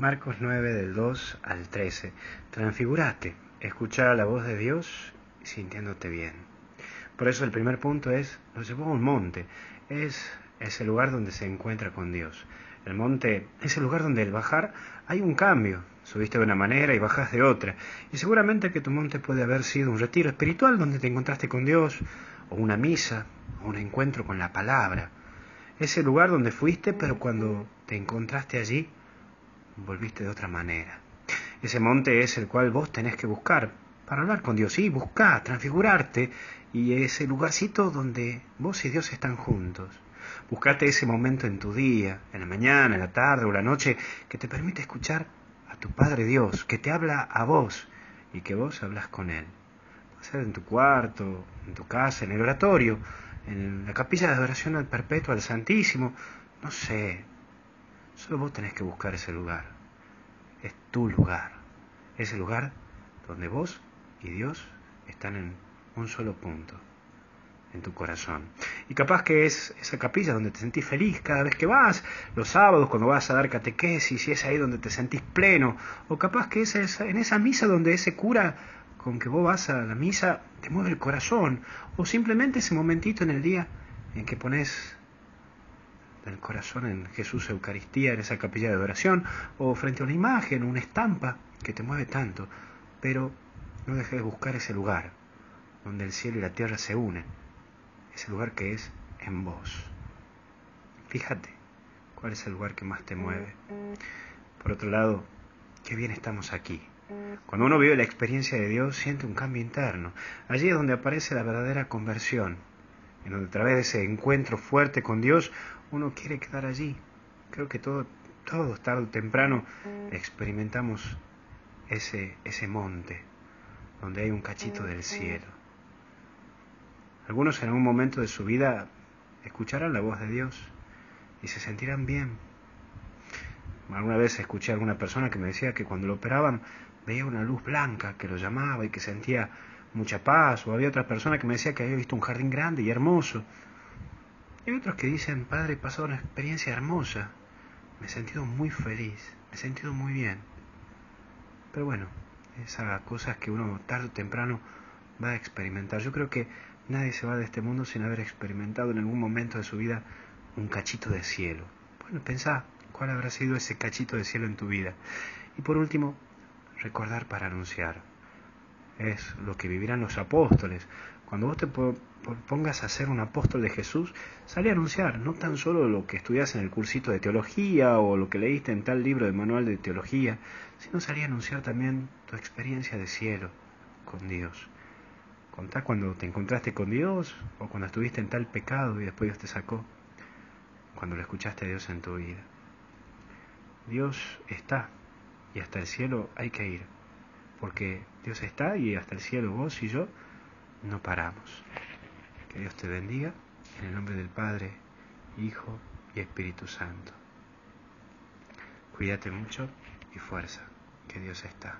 Marcos 9 del 2 al 13. Transfigurate, escuchar la voz de Dios sintiéndote bien. Por eso el primer punto es, lo llevó a un monte, es ese lugar donde se encuentra con Dios. El monte es el lugar donde al bajar hay un cambio. Subiste de una manera y bajas de otra. Y seguramente que tu monte puede haber sido un retiro espiritual donde te encontraste con Dios, o una misa, o un encuentro con la palabra. Ese lugar donde fuiste, pero cuando te encontraste allí, volviste de otra manera. Ese monte es el cual vos tenés que buscar para hablar con Dios. Sí, buscar, transfigurarte y ese lugarcito donde vos y Dios están juntos. Buscate ese momento en tu día, en la mañana, en la tarde o la noche, que te permite escuchar a tu Padre Dios, que te habla a vos y que vos hablas con Él. Puede ser en tu cuarto, en tu casa, en el oratorio, en la capilla de adoración al Perpetuo, al Santísimo, no sé, Solo vos tenés que buscar ese lugar. Es tu lugar. Ese lugar donde vos y Dios están en un solo punto, en tu corazón. Y capaz que es esa capilla donde te sentís feliz cada vez que vas, los sábados cuando vas a dar catequesis, y es ahí donde te sentís pleno. O capaz que es en esa misa donde ese cura con que vos vas a la misa te mueve el corazón. O simplemente ese momentito en el día en que pones del corazón en Jesús Eucaristía, en esa capilla de adoración, o frente a una imagen, una estampa que te mueve tanto, pero no dejes de buscar ese lugar donde el cielo y la tierra se unen, ese lugar que es en vos. Fíjate cuál es el lugar que más te mueve. Por otro lado, qué bien estamos aquí. Cuando uno vive la experiencia de Dios, siente un cambio interno. Allí es donde aparece la verdadera conversión, en donde a través de ese encuentro fuerte con Dios uno quiere quedar allí. Creo que todo, todos tarde o temprano experimentamos ese, ese monte donde hay un cachito del cielo. Algunos en algún momento de su vida escucharán la voz de Dios y se sentirán bien. Alguna vez escuché a alguna persona que me decía que cuando lo operaban veía una luz blanca que lo llamaba y que sentía mucha paz, o había otra persona que me decía que había visto un jardín grande y hermoso hay otros que dicen, padre, he pasado una experiencia hermosa, me he sentido muy feliz, me he sentido muy bien. Pero bueno, esas cosas que uno tarde o temprano va a experimentar. Yo creo que nadie se va de este mundo sin haber experimentado en algún momento de su vida un cachito de cielo. Bueno, pensá cuál habrá sido ese cachito de cielo en tu vida. Y por último, recordar para anunciar. Es lo que vivirán los apóstoles. Cuando vos te pongas a ser un apóstol de Jesús, sale a anunciar no tan solo lo que estudias en el cursito de teología o lo que leíste en tal libro de manual de teología, sino salí a anunciar también tu experiencia de cielo con Dios. Contá cuando te encontraste con Dios o cuando estuviste en tal pecado y después Dios te sacó, cuando lo escuchaste a Dios en tu vida. Dios está y hasta el cielo hay que ir, porque Dios está y hasta el cielo vos y yo no paramos. Que Dios te bendiga en el nombre del Padre, Hijo y Espíritu Santo. Cuídate mucho y fuerza, que Dios está.